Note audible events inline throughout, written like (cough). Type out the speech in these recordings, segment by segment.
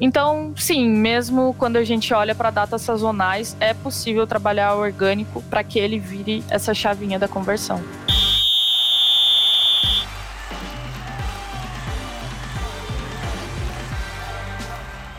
Então, sim, mesmo quando a gente olha para datas sazonais, é possível trabalhar orgânico para que ele vire essa chavinha da conversão.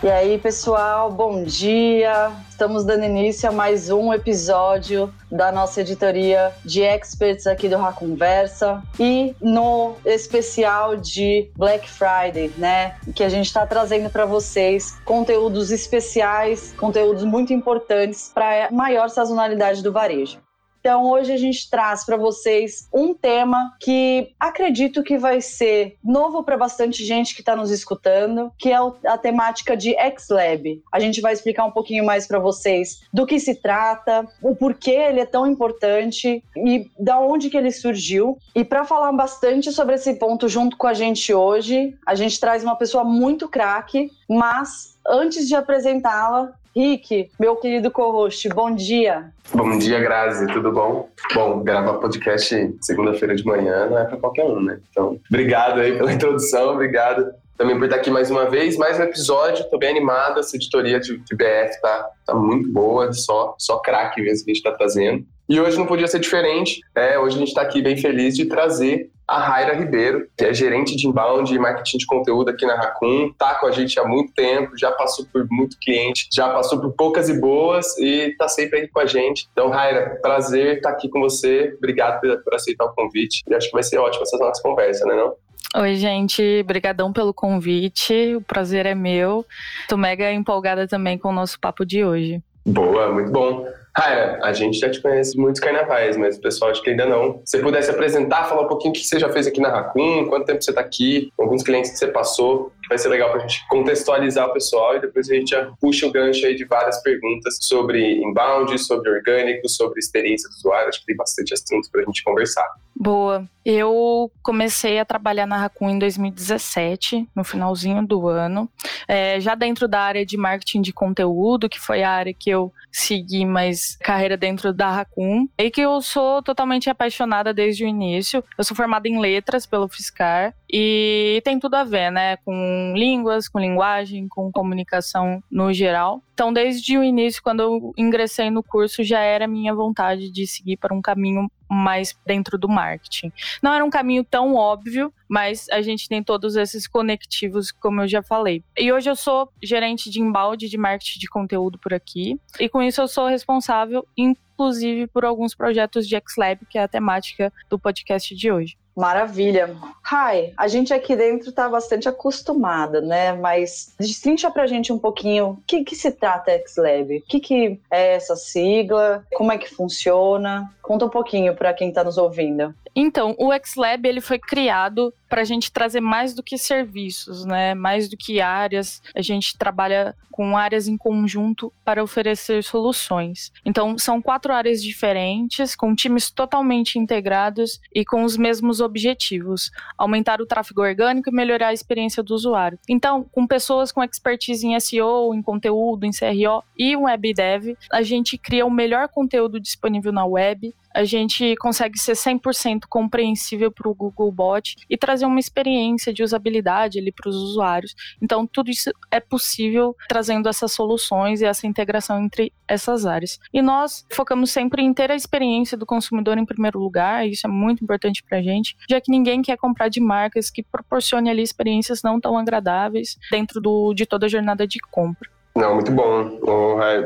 E aí, pessoal, bom dia. Estamos dando início a mais um episódio da nossa editoria de experts aqui do Conversa e no especial de Black Friday, né? Que a gente está trazendo para vocês conteúdos especiais, conteúdos muito importantes para maior sazonalidade do varejo. Então, hoje a gente traz para vocês um tema que acredito que vai ser novo para bastante gente que está nos escutando, que é a temática de X-Lab. A gente vai explicar um pouquinho mais para vocês do que se trata, o porquê ele é tão importante e da onde que ele surgiu. E para falar bastante sobre esse ponto junto com a gente hoje, a gente traz uma pessoa muito craque, mas antes de apresentá-la, Rick, meu querido co-host, bom dia. Bom dia, Grazi, tudo bom? Bom, gravar podcast segunda-feira de manhã não é para qualquer um, né? Então, obrigado aí pela introdução, obrigado também por estar aqui mais uma vez, mais um episódio, tô bem animada, essa editoria de, de BF tá, tá muito boa, só, só craque mesmo que a gente tá trazendo. E hoje não podia ser diferente, é, hoje a gente está aqui bem feliz de trazer a Raira Ribeiro, que é gerente de inbound e marketing de conteúdo aqui na Raccoon, tá com a gente há muito tempo, já passou por muito cliente, já passou por poucas e boas e tá sempre aí com a gente. Então, Raira, prazer estar aqui com você, obrigado por, aceitar o convite e acho que vai ser ótimo essa nossa conversa, né não? Oi, gente, brigadão pelo convite, o prazer é meu. Tô mega empolgada também com o nosso papo de hoje. Boa, muito bom. Raia, a gente já te conhece muitos carnavais, mas o pessoal acho que ainda não. Se você pudesse apresentar, falar um pouquinho o que você já fez aqui na Raccoon, quanto tempo você está aqui, alguns clientes que você passou, vai ser legal para a gente contextualizar o pessoal e depois a gente já puxa o gancho aí de várias perguntas sobre inbound, sobre orgânico, sobre experiência do usuário. Acho que tem bastante assuntos para a gente conversar. Boa. Eu comecei a trabalhar na Raccoon em 2017, no finalzinho do ano, é, já dentro da área de marketing de conteúdo, que foi a área que eu segui mais carreira dentro da Raccoon, e que eu sou totalmente apaixonada desde o início. Eu sou formada em letras pelo Fiscar e tem tudo a ver, né, com línguas, com linguagem, com comunicação no geral. Então, desde o início, quando eu ingressei no curso, já era minha vontade de seguir para um caminho mais dentro do marketing. Não era um caminho tão óbvio, mas a gente tem todos esses conectivos, como eu já falei. E hoje eu sou gerente de embalde de marketing de conteúdo por aqui, e com isso eu sou responsável, inclusive, por alguns projetos de XLab, que é a temática do podcast de hoje. Maravilha. Hi, a gente aqui dentro está bastante acostumada, né? Mas destrincha pra gente um pouquinho o que, que se trata XLab, o que, que é essa sigla, como é que funciona. Conta um pouquinho para quem está nos ouvindo. Então, o XLab ele foi criado para a gente trazer mais do que serviços, né? Mais do que áreas. A gente trabalha com áreas em conjunto para oferecer soluções. Então, são quatro áreas diferentes, com times totalmente integrados e com os mesmos objetivos: aumentar o tráfego orgânico e melhorar a experiência do usuário. Então, com pessoas com expertise em SEO, em conteúdo, em CRO e web dev, a gente cria o melhor conteúdo disponível na web a gente consegue ser 100% compreensível para o Google Bot e trazer uma experiência de usabilidade ali para os usuários. Então, tudo isso é possível trazendo essas soluções e essa integração entre essas áreas. E nós focamos sempre em ter a experiência do consumidor em primeiro lugar, isso é muito importante para a gente, já que ninguém quer comprar de marcas que proporcionem ali experiências não tão agradáveis dentro do, de toda a jornada de compra. Não, muito bom.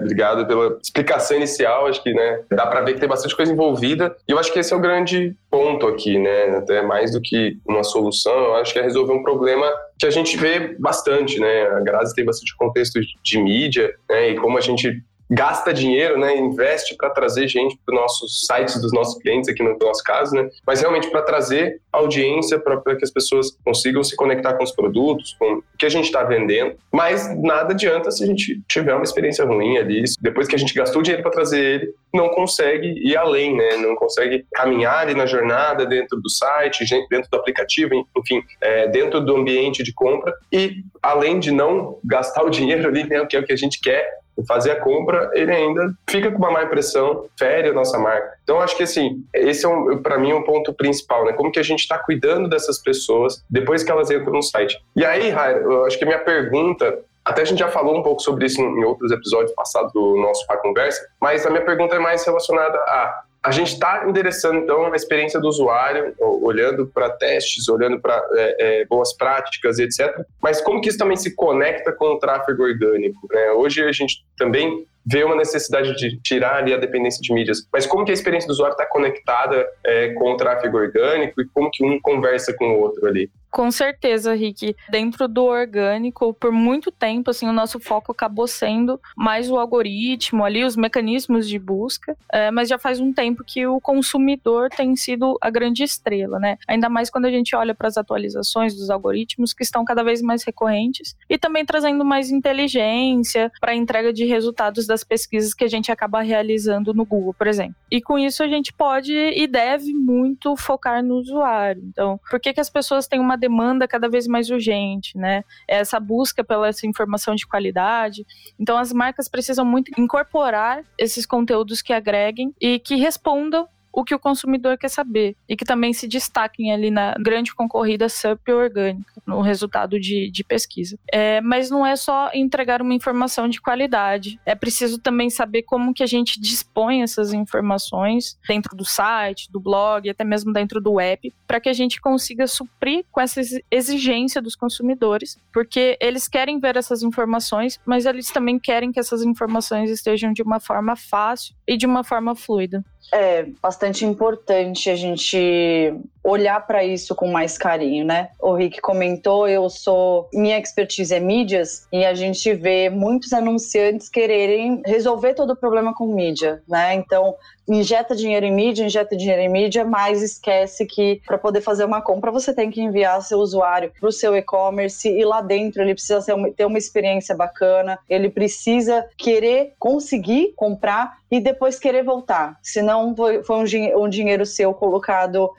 obrigado pela explicação inicial. Acho que né, dá para ver que tem bastante coisa envolvida. E eu acho que esse é o grande ponto aqui, né? Até mais do que uma solução, eu acho que é resolver um problema que a gente vê bastante, né? A Grazi tem bastante contexto de mídia, né? E como a gente gasta dinheiro, né, investe para trazer gente para os nossos sites dos nossos clientes, aqui no nosso caso, né, mas realmente para trazer audiência para que as pessoas consigam se conectar com os produtos, com o que a gente está vendendo. Mas nada adianta se a gente tiver uma experiência ruim ali, depois que a gente gastou dinheiro para trazer ele, não consegue ir além, né, não consegue caminhar ali na jornada dentro do site, dentro do aplicativo, enfim, é, dentro do ambiente de compra e além de não gastar o dinheiro ali, né, que é o que a gente quer, fazer a compra, ele ainda fica com uma má impressão, fere a nossa marca. Então, acho que assim, esse é, um, para mim, um ponto principal, né? Como que a gente está cuidando dessas pessoas depois que elas entram no site. E aí, Raira, eu acho que a minha pergunta Até a gente já falou um pouco sobre isso em outros episódios passados do nosso Pá Conversa, mas a minha pergunta é mais relacionada a a gente está endereçando, então, a experiência do usuário, olhando para testes, olhando para é, é, boas práticas, etc. Mas como que isso também se conecta com o tráfego orgânico? Né? Hoje a gente também vê uma necessidade de tirar ali a dependência de mídias. Mas como que a experiência do usuário está conectada é, com o tráfego orgânico e como que um conversa com o outro ali? Com certeza, Rick. Dentro do orgânico, por muito tempo, assim, o nosso foco acabou sendo mais o algoritmo ali, os mecanismos de busca, é, mas já faz um tempo que o consumidor tem sido a grande estrela, né? Ainda mais quando a gente olha para as atualizações dos algoritmos que estão cada vez mais recorrentes e também trazendo mais inteligência para a entrega de resultados das pesquisas que a gente acaba realizando no Google, por exemplo. E com isso a gente pode e deve muito focar no usuário. Então, por que, que as pessoas têm uma demanda cada vez mais urgente, né? É essa busca pela essa informação de qualidade. Então, as marcas precisam muito incorporar esses conteúdos que agreguem e que respondam o que o consumidor quer saber e que também se destaquem ali na grande concorrida SUP orgânica, no resultado de, de pesquisa. É, mas não é só entregar uma informação de qualidade, é preciso também saber como que a gente dispõe essas informações dentro do site, do blog, até mesmo dentro do app, para que a gente consiga suprir com essa exigência dos consumidores, porque eles querem ver essas informações, mas eles também querem que essas informações estejam de uma forma fácil e de uma forma fluida. É bastante importante a gente olhar para isso com mais carinho, né? O Rick comentou, eu sou minha expertise é mídias e a gente vê muitos anunciantes quererem resolver todo o problema com mídia, né? Então, injeta dinheiro em mídia, injeta dinheiro em mídia, mas esquece que para poder fazer uma compra você tem que enviar seu usuário para o seu e-commerce e lá dentro ele precisa ter uma experiência bacana, ele precisa querer conseguir comprar e depois querer voltar, senão foi, foi um dinheiro seu colocado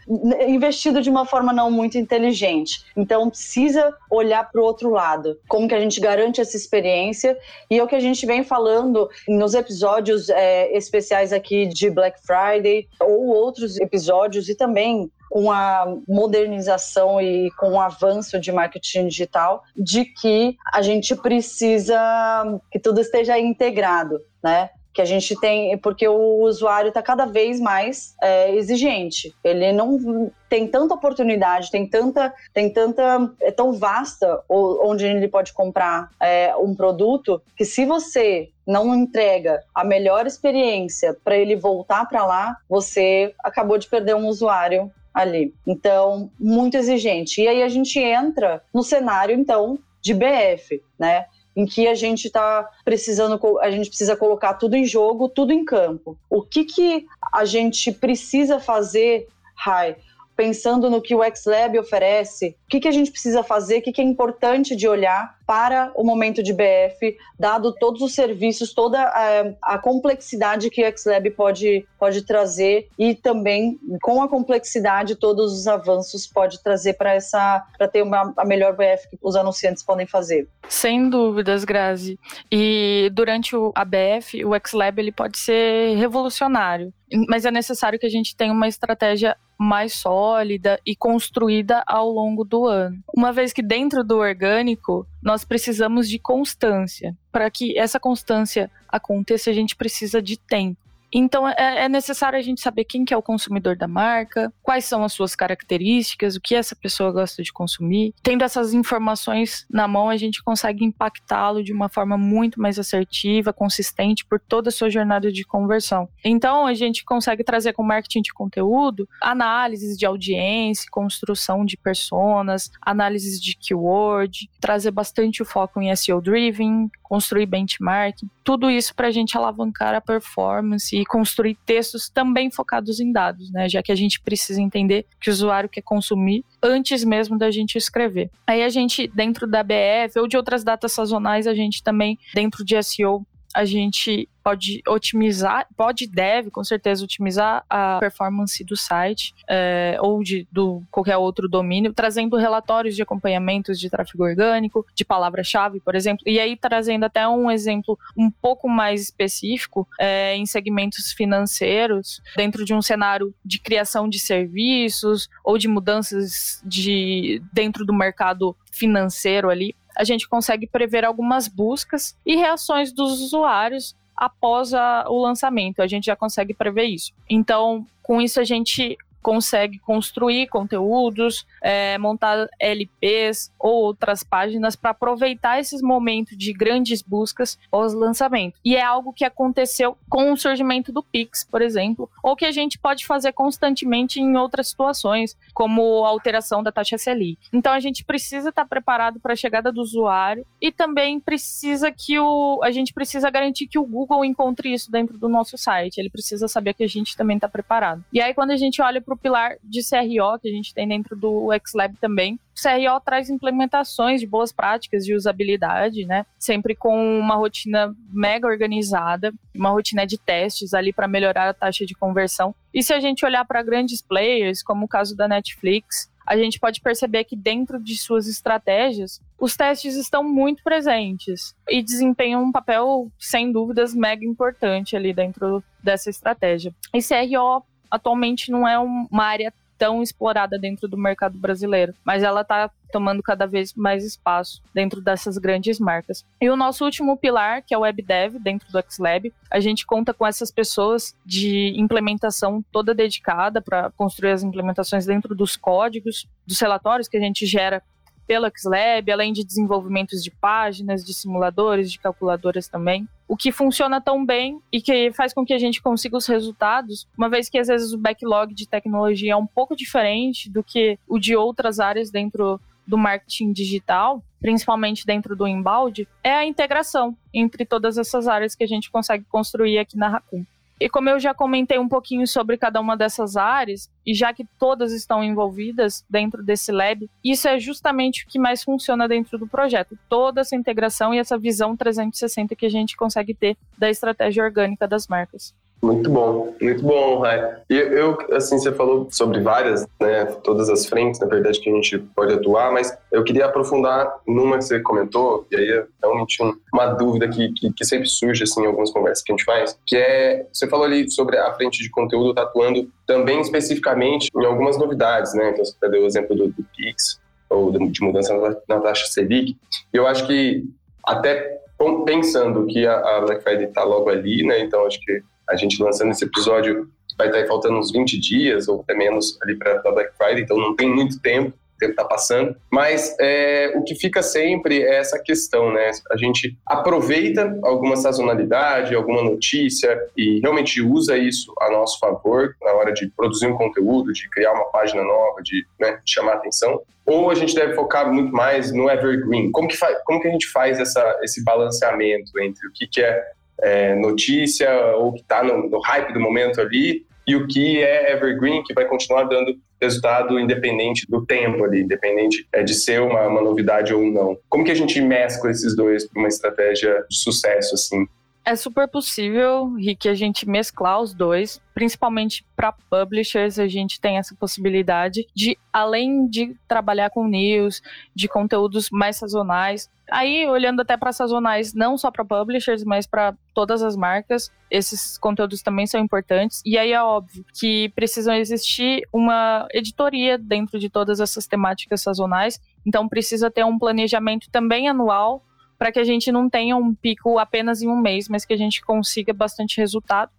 investido de uma forma não muito inteligente. Então precisa olhar para o outro lado, como que a gente garante essa experiência e é o que a gente vem falando nos episódios é, especiais aqui de Black Friday ou outros episódios e também com a modernização e com o avanço de marketing digital, de que a gente precisa que tudo esteja integrado, né? Que a gente tem, porque o usuário está cada vez mais é, exigente. Ele não tem tanta oportunidade, tem tanta, tem tanta, é tão vasta onde ele pode comprar é, um produto que se você não entrega a melhor experiência para ele voltar para lá, você acabou de perder um usuário ali. Então, muito exigente. E aí a gente entra no cenário então de BF, né? Em que a gente está precisando, a gente precisa colocar tudo em jogo, tudo em campo. O que, que a gente precisa fazer, Rai, pensando no que o XLab oferece, o que, que a gente precisa fazer, o que, que é importante de olhar para o momento de BF, dado todos os serviços, toda a, a complexidade que o XLab pode, pode trazer e também com a complexidade todos os avanços pode trazer para essa para ter uma, a melhor BF que os anunciantes podem fazer. Sem dúvidas, Grazi. E durante o ABF, o XLab ele pode ser revolucionário, mas é necessário que a gente tenha uma estratégia mais sólida e construída ao longo do ano. Uma vez que dentro do orgânico nós precisamos de constância. Para que essa constância aconteça, a gente precisa de tempo. Então é, é, necessário a gente saber quem que é o consumidor da marca, quais são as suas características, o que essa pessoa gosta de consumir. Tendo essas informações na mão, a gente consegue impactá-lo de uma forma muito mais assertiva, consistente por toda a sua jornada de conversão. Então a gente consegue trazer com marketing de conteúdo análises de audiência, construção de personas, análises de keyword, trazer bastante o foco em SEO driven, construir benchmarking, tudo isso para a gente alavancar a performance e construir textos também focados em dados, né? Já que a gente precisa entender que o usuário quer consumir antes mesmo da gente escrever. Aí a gente, dentro da BF ou de outras datas sazonais, a gente também, dentro de SEO, a gente pode otimizar, pode e deve com certeza otimizar a performance do site é, ou de do qualquer outro domínio, trazendo relatórios de acompanhamentos de tráfego orgânico, de palavra-chave, por exemplo, e aí trazendo até um exemplo um pouco mais específico é, em segmentos financeiros, dentro de um cenário de criação de serviços ou de mudanças de dentro do mercado financeiro ali, a gente consegue prever algumas buscas e reações dos usuários após a, o lançamento. A gente já consegue prever isso. Então, com isso, a gente consegue construir conteúdos, é, montar LPs ou outras páginas para aproveitar esses momentos de grandes buscas pós lançamento. E é algo que aconteceu com o surgimento do Pix, por exemplo, ou que a gente pode fazer constantemente em outras situações, como a alteração da taxa Selic. Então a gente precisa estar tá preparado para a chegada do usuário e também precisa que o a gente precisa garantir que o Google encontre isso dentro do nosso site. Ele precisa saber que a gente também está preparado. E aí quando a gente olha para para o pilar de CRO que a gente tem dentro do XLab também. O CRO traz implementações de boas práticas de usabilidade, né? Sempre com uma rotina mega organizada, uma rotina de testes ali para melhorar a taxa de conversão. E se a gente olhar para grandes players, como o caso da Netflix, a gente pode perceber que dentro de suas estratégias, os testes estão muito presentes e desempenham um papel, sem dúvidas, mega importante ali dentro dessa estratégia. E CRO atualmente não é uma área tão explorada dentro do mercado brasileiro, mas ela está tomando cada vez mais espaço dentro dessas grandes marcas. E o nosso último pilar, que é o WebDev, dentro do XLab, a gente conta com essas pessoas de implementação toda dedicada para construir as implementações dentro dos códigos, dos relatórios que a gente gera pelo XLab, além de desenvolvimentos de páginas, de simuladores, de calculadoras também. O que funciona tão bem e que faz com que a gente consiga os resultados, uma vez que às vezes o backlog de tecnologia é um pouco diferente do que o de outras áreas dentro do marketing digital, principalmente dentro do embalde, é a integração entre todas essas áreas que a gente consegue construir aqui na Raccoon. E como eu já comentei um pouquinho sobre cada uma dessas áreas, e já que todas estão envolvidas dentro desse lab, isso é justamente o que mais funciona dentro do projeto. Toda essa integração e essa visão 360 que a gente consegue ter da estratégia orgânica das marcas. Muito bom, muito bom, Rai. E eu, assim, você falou sobre várias, né, todas as frentes, na verdade, que a gente pode atuar, mas eu queria aprofundar numa que você comentou, e aí é realmente um, uma dúvida que, que, que, sempre surge, assim, em algumas conversas que a gente faz, que é, você falou ali sobre a frente de conteúdo tá atuando também especificamente em algumas novidades, né, então você deu o exemplo do, do Pix, ou de mudança na taxa Selic, e eu acho que até pensando que a Black Friday está logo ali, né, então acho que a gente lançando esse episódio vai estar faltando uns 20 dias ou até menos ali para a Black Friday, então não tem muito tempo, o tempo está passando. Mas é, o que fica sempre é essa questão, né? A gente aproveita alguma sazonalidade, alguma notícia e realmente usa isso a nosso favor na hora de produzir um conteúdo, de criar uma página nova, de, né, chamar atenção. Ou a gente deve focar muito mais no evergreen. Como que, como que a gente faz essa, esse balanceamento entre o que, que é é, notícia ou que está no, no, hype do momento ali e o que é evergreen, que vai continuar dando resultado independente do tempo ali, independente é, de ser uma, uma novidade ou não. Como que a gente mescla esses dois para uma estratégia de sucesso assim? É super possível, Rick, a gente mesclar os dois, principalmente para publishers, a gente tem essa possibilidade de, além de trabalhar com news, de conteúdos mais sazonais, aí olhando até para sazonais, não só para publishers, mas para todas as marcas, esses conteúdos também são importantes. E aí é óbvio que precisam existir uma editoria dentro de todas essas temáticas sazonais, então precisa ter um planejamento também anual para que a gente não tenha um pico apenas em um mês, mas que a gente consiga bastante resultado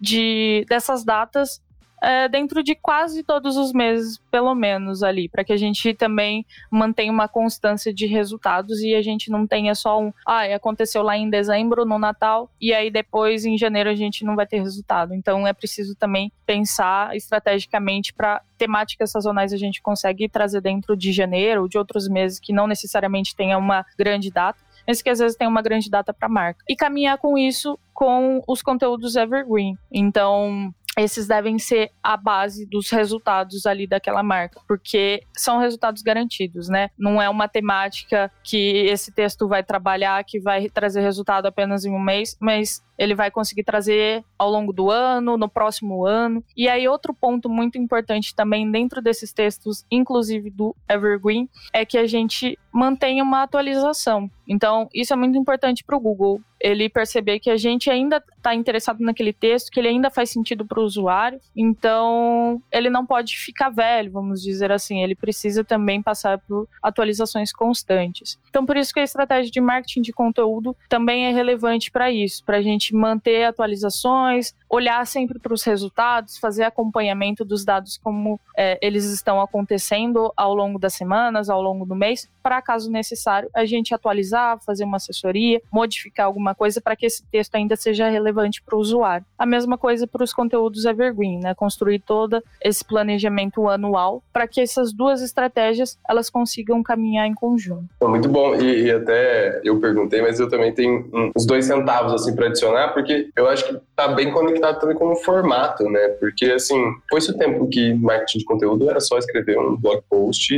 de dessas datas é, dentro de quase todos os meses, pelo menos ali, para que a gente também mantenha uma constância de resultados e a gente não tenha só um, ah, aconteceu lá em dezembro, no Natal, e aí depois em janeiro a gente não vai ter resultado. Então é preciso também pensar estrategicamente para temáticas sazonais a gente consegue trazer dentro de janeiro ou de outros meses que não necessariamente tenha uma grande data mas que às vezes tem uma grande data para marca. E caminhar com isso com os conteúdos evergreen. Então, esses devem ser a base dos resultados ali daquela marca, porque são resultados garantidos, né? Não é uma temática que esse texto vai trabalhar, que vai trazer resultado apenas em um mês, mas ele vai conseguir trazer ao longo do ano, no próximo ano. E aí, outro ponto muito importante também dentro desses textos, inclusive do Evergreen, é que a gente mantenha uma atualização. Então, isso é muito importante para o Google. Ele perceber que a gente ainda está interessado naquele texto, que ele ainda faz sentido para o usuário. Então, ele não pode ficar velho, vamos dizer assim. Ele precisa também passar por atualizações constantes. Então, por isso que a estratégia de marketing de conteúdo também é relevante para isso, para a gente manter atualizações, olhar sempre para os resultados, fazer acompanhamento dos dados como é, eles estão acontecendo ao longo das semanas, ao longo do mês, para caso necessário a gente atualizar, fazer uma assessoria, modificar alguma coisa para que esse texto ainda seja relevante para o usuário. A mesma coisa para os conteúdos evergreen, né? Construir todo esse planejamento anual para que essas duas estratégias elas consigam caminhar em conjunto. Muito bom e, e até eu perguntei, mas eu também tenho uns dois centavos assim para adicionar porque eu acho que está bem conectado também com o formato, né? Porque assim foi-se o tempo que marketing de conteúdo era só escrever um blog post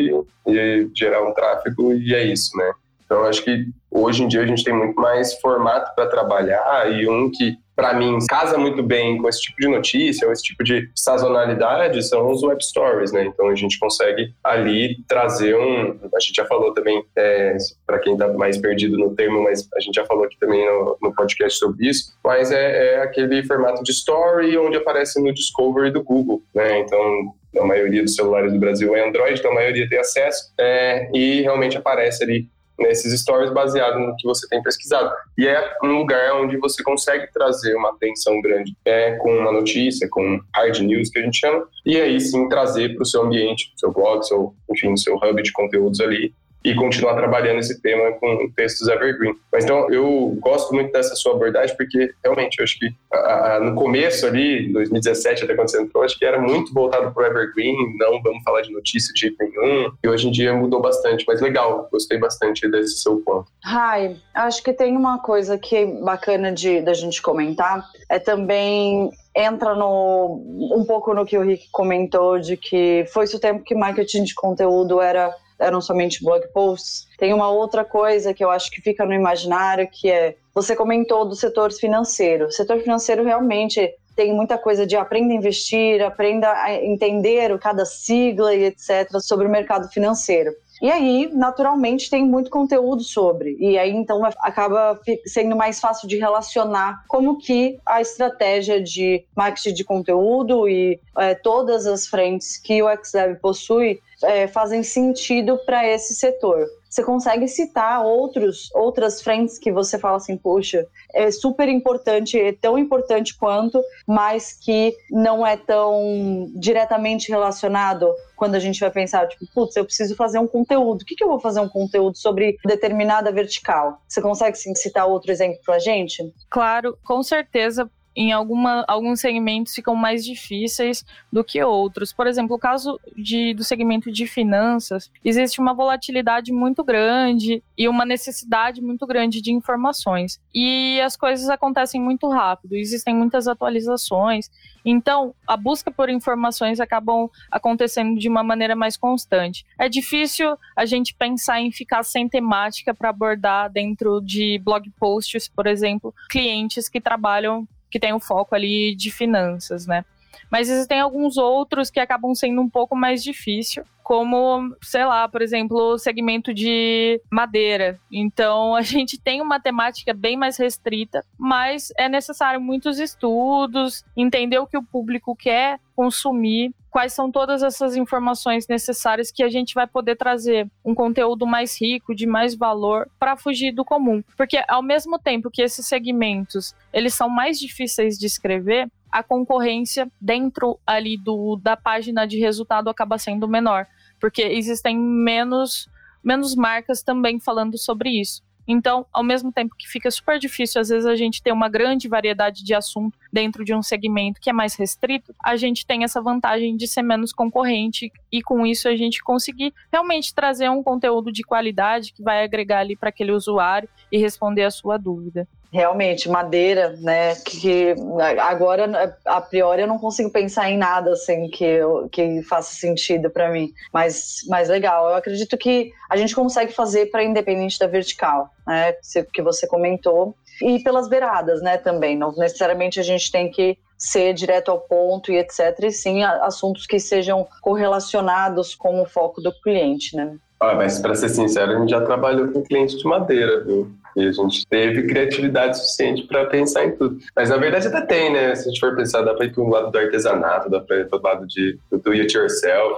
e gerar um tráfego e é isso, né? Então, acho que hoje em dia a gente tem muito mais formato para trabalhar e um que, para mim, casa muito bem com esse tipo de notícia ou esse tipo de sazonalidade são os web stories, né? Então, a gente consegue ali trazer um. A gente já falou também, é, para quem está mais perdido no termo, mas a gente já falou aqui também no, no podcast sobre isso, mas é, é aquele formato de story onde aparece no Discovery do Google, né? Então, a maioria dos celulares do Brasil é Android, então a maioria tem acesso é, e realmente aparece ali nesses stories baseado no que você tem pesquisado. E é um lugar onde você consegue trazer uma atenção grande é, com uma notícia, com hard news que a gente chama, e aí sim trazer para o seu ambiente, seu blog, seu, enfim, seu hub de conteúdos ali, e continuar trabalhando esse tema com textos evergreen. Mas então eu gosto muito dessa sua abordagem porque realmente eu acho que a, a, no começo ali, 2017 até quando você entrou, acho que era muito voltado para o evergreen, não vamos falar de notícia de jeito nenhum. E hoje em dia mudou bastante, mas legal, gostei bastante desse seu ponto. Rai, acho que tem uma coisa que é bacana de da gente comentar é também entra no um pouco no que o Rick comentou de que foi-se o tempo que marketing de conteúdo era eram somente blog posts. Tem uma outra coisa que eu acho que fica no imaginário, que é, você comentou do setor financeiro. O setor financeiro realmente tem muita coisa de aprenda a investir, aprenda a entender cada sigla e etc. sobre o mercado financeiro. E aí, naturalmente, tem muito conteúdo sobre. E aí, então, acaba sendo mais fácil de relacionar como que a estratégia de marketing de conteúdo e é, todas as frentes que o XDev possui é, fazem sentido para esse setor. Você consegue citar outros, outras frentes que você fala assim, poxa, é super importante, é tão importante quanto, mas que não é tão diretamente relacionado quando a gente vai pensar, tipo, putz, eu preciso fazer um conteúdo. O que, que eu vou fazer um conteúdo sobre determinada vertical? Você consegue sim, citar outro exemplo para a gente? Claro, com certeza em alguma, alguns segmentos ficam mais difíceis do que outros. Por exemplo, o caso de, do segmento de finanças, existe uma volatilidade muito grande e uma necessidade muito grande de informações. E as coisas acontecem muito rápido, existem muitas atualizações. Então, a busca por informações acabam acontecendo de uma maneira mais constante. É difícil a gente pensar em ficar sem temática para abordar dentro de blog posts, por exemplo, clientes que trabalham que tem o foco ali de finanças, né? Mas existem alguns outros que acabam sendo um pouco mais difícil, como, sei lá, por exemplo, o segmento de madeira. Então, a (laughs) gente tem uma temática bem mais restrita, mas é necessário muitos estudos, entender o que o público quer consumir, quais são todas essas informações necessárias que a gente vai poder trazer um conteúdo mais rico, de mais valor, para fugir do comum. Porque ao mesmo tempo que esses segmentos, eles são mais difíceis de escrever, a concorrência dentro ali do, da página de resultado acaba sendo menor, porque existem menos, menos marcas também falando sobre isso. Então, ao mesmo tempo que fica super difícil, às vezes, a gente ter uma grande variedade de assunto dentro de um segmento que é mais restrito, a gente tem essa vantagem de ser menos concorrente e com isso a gente conseguir realmente trazer um conteúdo de qualidade que vai agregar ali para aquele usuário e responder a sua dúvida. Realmente, madeira, né? Que agora, a priori, eu não consigo pensar em nada assim que, que faça sentido para mim. Mas, mas legal. Eu acredito que a gente consegue fazer para independente da vertical, né? Que você comentou. E pelas beiradas, né? Também. Não necessariamente a gente tem que ser direto ao ponto e etc. E sim assuntos que sejam correlacionados com o foco do cliente, né? Ah, mas para ser sincero, a gente já trabalhou com cliente de madeira, viu? E a gente teve criatividade suficiente para pensar em tudo. Mas na verdade até tem, né? Se a gente for pensar, dá para ir para o lado do artesanato, dá para ir para o lado de, do do it yourself.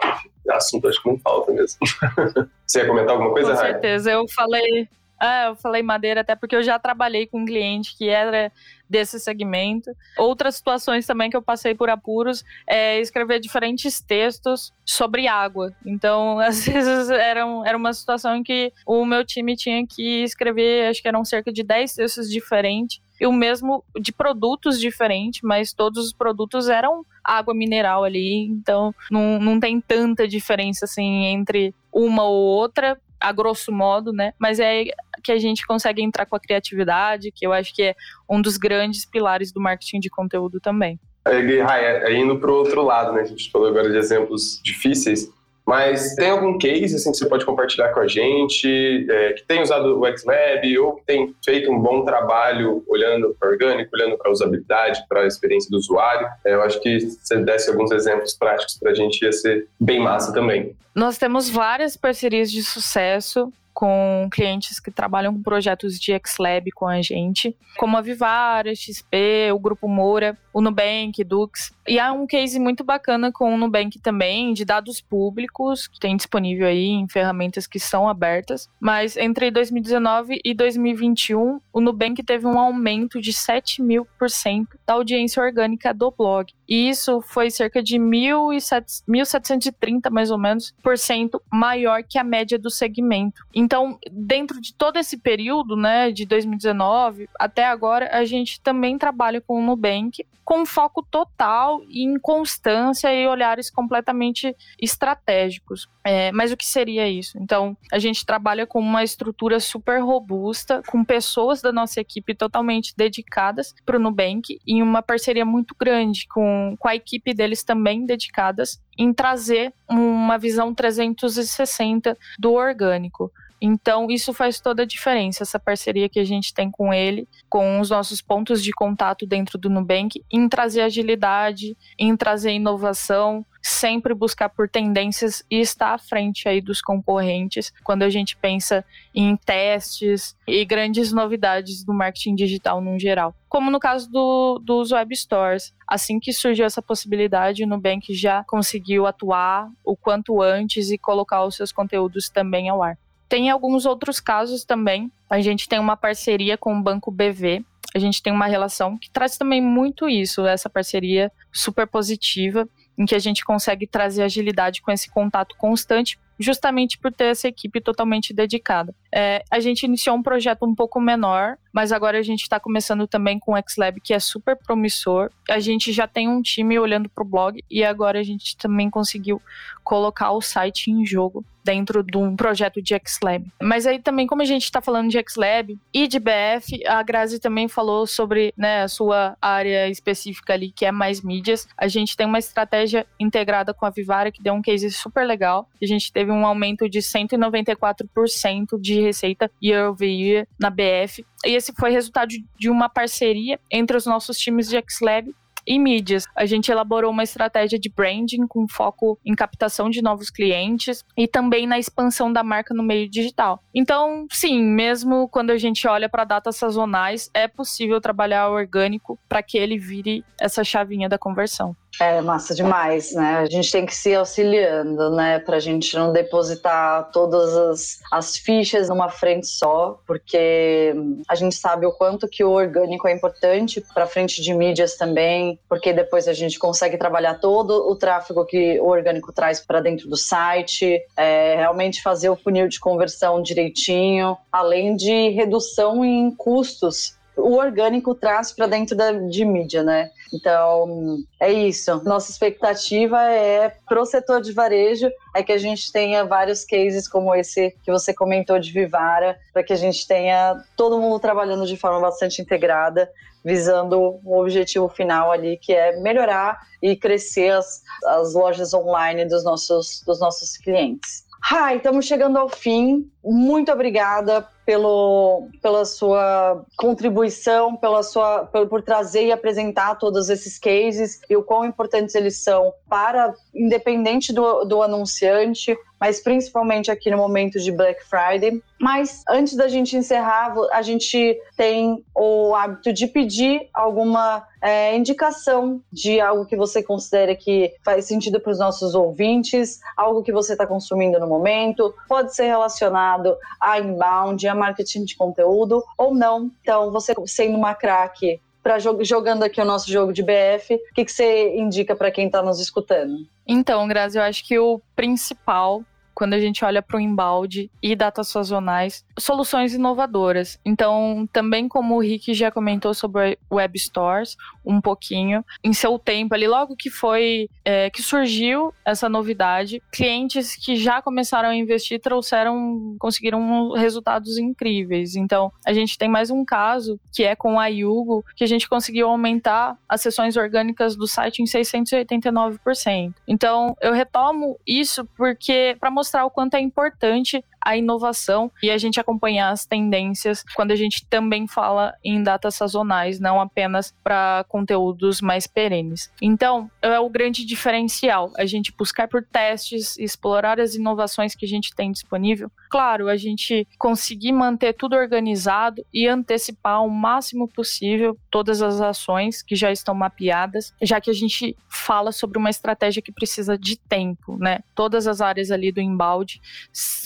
Assunto acho que não falta mesmo. (laughs) Você ia comentar alguma coisa, Com certeza. Eu falei, ah, eu falei madeira até porque eu já trabalhei com um cliente que era desse segmento. Outras situações também que eu passei por apuros é escrever diferentes textos sobre água. Então, (laughs) às vezes era, um, era uma situação em que o meu time tinha que escrever, acho que eram cerca de 10 textos diferentes. E o mesmo de produtos diferentes, mas todos os produtos eram água mineral ali, então não, não tem tanta diferença assim entre uma ou outra, a grosso modo, né? Mas é que a gente consegue entrar com a criatividade, que eu acho que é um dos grandes pilares do marketing de conteúdo também. É, é, indo para o outro lado, né? A gente falou agora de exemplos difíceis. Mas tem algum case assim, que você pode compartilhar com a gente, é, que tem usado o XLab ou que tem feito um bom trabalho olhando para orgânico, olhando para a usabilidade, para a experiência do usuário? É, eu acho que se você desse alguns exemplos práticos para a gente ia ser bem massa também. Nós temos várias parcerias de sucesso com clientes que trabalham com projetos de XLab com a gente, como a Vivara, XP, o Grupo Moura, o Nubank, Dux. E há um case muito bacana com o Nubank também, de dados públicos, que tem disponível aí em ferramentas que são abertas. Mas entre 2019 e 2021, o Nubank teve um aumento de 7 mil por cento da audiência orgânica do blog. E isso foi cerca de 1.730, mais ou menos, por cento maior que a média do segmento. Então, dentro de todo esse período, né, de 2019 até agora, a gente também trabalha com o Nubank com foco total em constância e olhares completamente estratégicos. É, mas o que seria isso? Então, a gente trabalha com uma estrutura super robusta, com pessoas da nossa equipe totalmente dedicadas para o Nubank, em uma parceria muito grande com, com a equipe deles também dedicadas em trazer uma visão 360 do orgânico. Então, isso faz toda a diferença, essa parceria que a gente tem com ele, com os nossos pontos de contato dentro do Nubank, em trazer agilidade, em trazer inovação, sempre buscar por tendências e estar à frente aí dos concorrentes quando a gente pensa em testes e grandes novidades do marketing digital no geral. Como no caso do, dos web stores. Assim que surgiu essa possibilidade, o Nubank já conseguiu atuar o quanto antes e colocar os seus conteúdos também ao ar. Tem alguns outros casos também. A gente tem uma parceria com o Banco BV. A gente tem uma relação que traz também muito isso, essa parceria super positiva, em que a gente consegue trazer agilidade com esse contato constante, justamente por ter essa equipe totalmente dedicada. É, a gente iniciou um projeto um pouco menor, mas agora a gente está começando também com o XLab, que é super promissor. A gente já tem um time olhando para o blog e agora a gente também conseguiu colocar o site em jogo dentro de um projeto de XLab. Mas aí também, como a gente está falando de XLab e de BF, a Grazi também falou sobre né, a sua área específica ali, que é mais mídias. A gente tem uma estratégia integrada com a Vivara, que deu um case super legal. A gente teve um aumento de 194% de receita year over year na BF. E esse foi resultado de uma parceria entre os nossos times de XLab e mídias. A gente elaborou uma estratégia de branding com foco em captação de novos clientes e também na expansão da marca no meio digital. Então, sim, mesmo quando a gente olha para datas sazonais, é possível trabalhar orgânico para que ele vire essa chavinha da conversão. É massa demais, né? A gente tem que se auxiliando, né? Pra gente não depositar todas as, as fichas numa frente só, porque a gente sabe o quanto que o orgânico é importante para frente de mídias também, porque depois a gente consegue trabalhar todo o tráfego que o orgânico traz para dentro do site, é, realmente fazer o funil de conversão direitinho, além de redução em custos o orgânico traz para dentro da, de mídia, né? Então, é isso. Nossa expectativa é pro setor de varejo é que a gente tenha vários cases como esse que você comentou de Vivara, para que a gente tenha todo mundo trabalhando de forma bastante integrada, visando o objetivo final ali, que é melhorar e crescer as, as lojas online dos nossos, dos nossos clientes. Hi, estamos chegando ao fim. Muito obrigada pelo, pela sua contribuição, pela sua, por, por trazer e apresentar todos esses cases e o quão importantes eles são para, independente do, do anunciante, mas principalmente aqui no momento de Black Friday. Mas antes da gente encerrar, a gente tem o hábito de pedir alguma é, indicação de algo que você considera que faz sentido para os nossos ouvintes, algo que você está consumindo no momento, pode ser relacionado a inbound, a marketing de conteúdo ou não. Então, você sendo uma craque para jogando aqui o nosso jogo de BF, o que, que você indica para quem está nos escutando? Então, Grazi, eu acho que o principal quando a gente olha para o embalde e datas sazonais, soluções inovadoras. Então, também como o Rick já comentou sobre web stores um pouquinho, em seu tempo ali, logo que foi é, que surgiu essa novidade, clientes que já começaram a investir trouxeram, conseguiram resultados incríveis. Então, a gente tem mais um caso que é com a Yugo, que a gente conseguiu aumentar as sessões orgânicas do site em 689%. Então, eu retomo isso porque para mostrar mostrar o quanto é importante a inovação e a gente acompanhar as tendências quando a gente também fala em datas sazonais, não apenas para conteúdos mais perenes. Então, é o grande diferencial, a gente buscar por testes, explorar as inovações que a gente tem disponível. Claro, a gente conseguir manter tudo organizado e antecipar o máximo possível todas as ações que já estão mapeadas, já que a gente fala sobre uma estratégia que precisa de tempo, né? Todas as áreas ali do embalde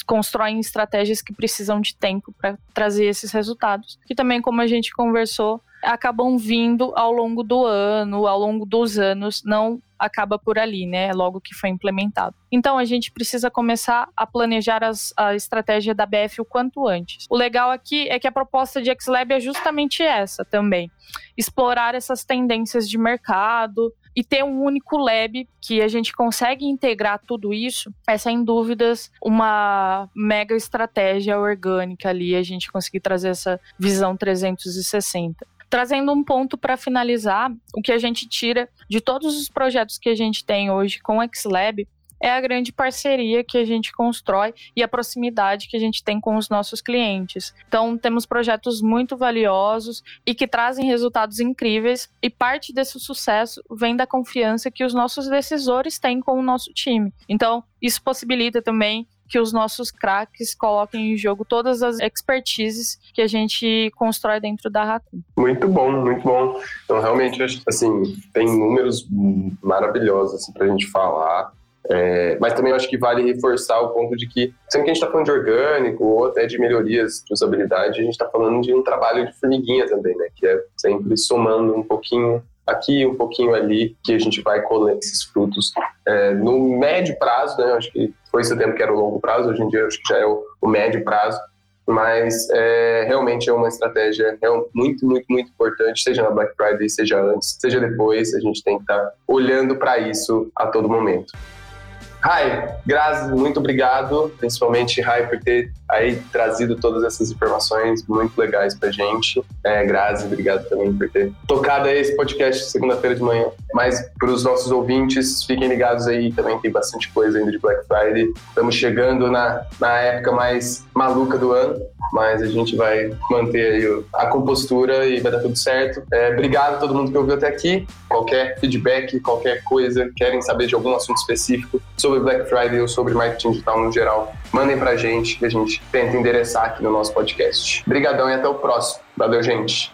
constroem constroem estratégias que precisam de tempo para trazer esses resultados. Que também, como a gente conversou, acabam vindo ao longo do ano, ao longo dos anos, não acaba por ali, né? Logo que foi implementado. Então a gente precisa começar a planejar as, a estratégia da BF o quanto antes. O legal aqui é que a proposta de XLab é justamente essa também: explorar essas tendências de mercado, e ter um único lab que a gente consegue integrar tudo isso, é sem dúvidas uma mega estratégia orgânica ali, a gente conseguir trazer essa visão 360. Trazendo um ponto para finalizar, o que a gente tira de todos os projetos que a gente tem hoje com o XLab é a grande parceria que a gente constrói e a proximidade que a gente tem com os nossos clientes. Então, temos projetos muito valiosos e que trazem resultados incríveis, e parte desse sucesso vem da confiança que os nossos decisores têm com o nosso time. Então, isso possibilita também que os nossos craques coloquem em jogo todas as expertises que a gente constrói dentro da Raccoon. Muito bom, muito bom. Então, realmente, assim, tem números maravilhosos assim, para a gente falar. É, mas também acho que vale reforçar o ponto de que, sempre que a gente está falando de orgânico ou até de melhorias de usabilidade, a gente está falando de um trabalho de formiguinha também, né? Que é sempre somando um pouquinho aqui, um pouquinho ali, que a gente vai colher esses frutos. É, no médio prazo, né? Acho que foi esse tempo que era o longo prazo, hoje em dia acho que já é o, o médio prazo, mas é, realmente é uma estratégia é muito, muito, muito importante, seja na Black Friday, seja antes, seja depois, a gente tem que estar tá olhando para isso a todo momento. Rai, Grazi, muito obrigado, principalmente Rai por ter aí trazido todas essas informações muito legais pra gente. É, Grazi, obrigado também por ter tocado esse podcast segunda-feira de manhã. Mas para os nossos ouvintes, fiquem ligados aí, também tem bastante coisa ainda de Black Friday. Estamos chegando na, na época mais maluca do ano, mas a gente vai manter a compostura e vai dar tudo certo. É, obrigado a todo mundo que ouviu até aqui. Qualquer feedback, qualquer coisa, querem saber de algum assunto específico sobre Black Friday ou sobre marketing digital no geral, mandem pra gente que a gente tenta endereçar aqui no nosso podcast. Obrigadão e até o próximo. Valeu, gente.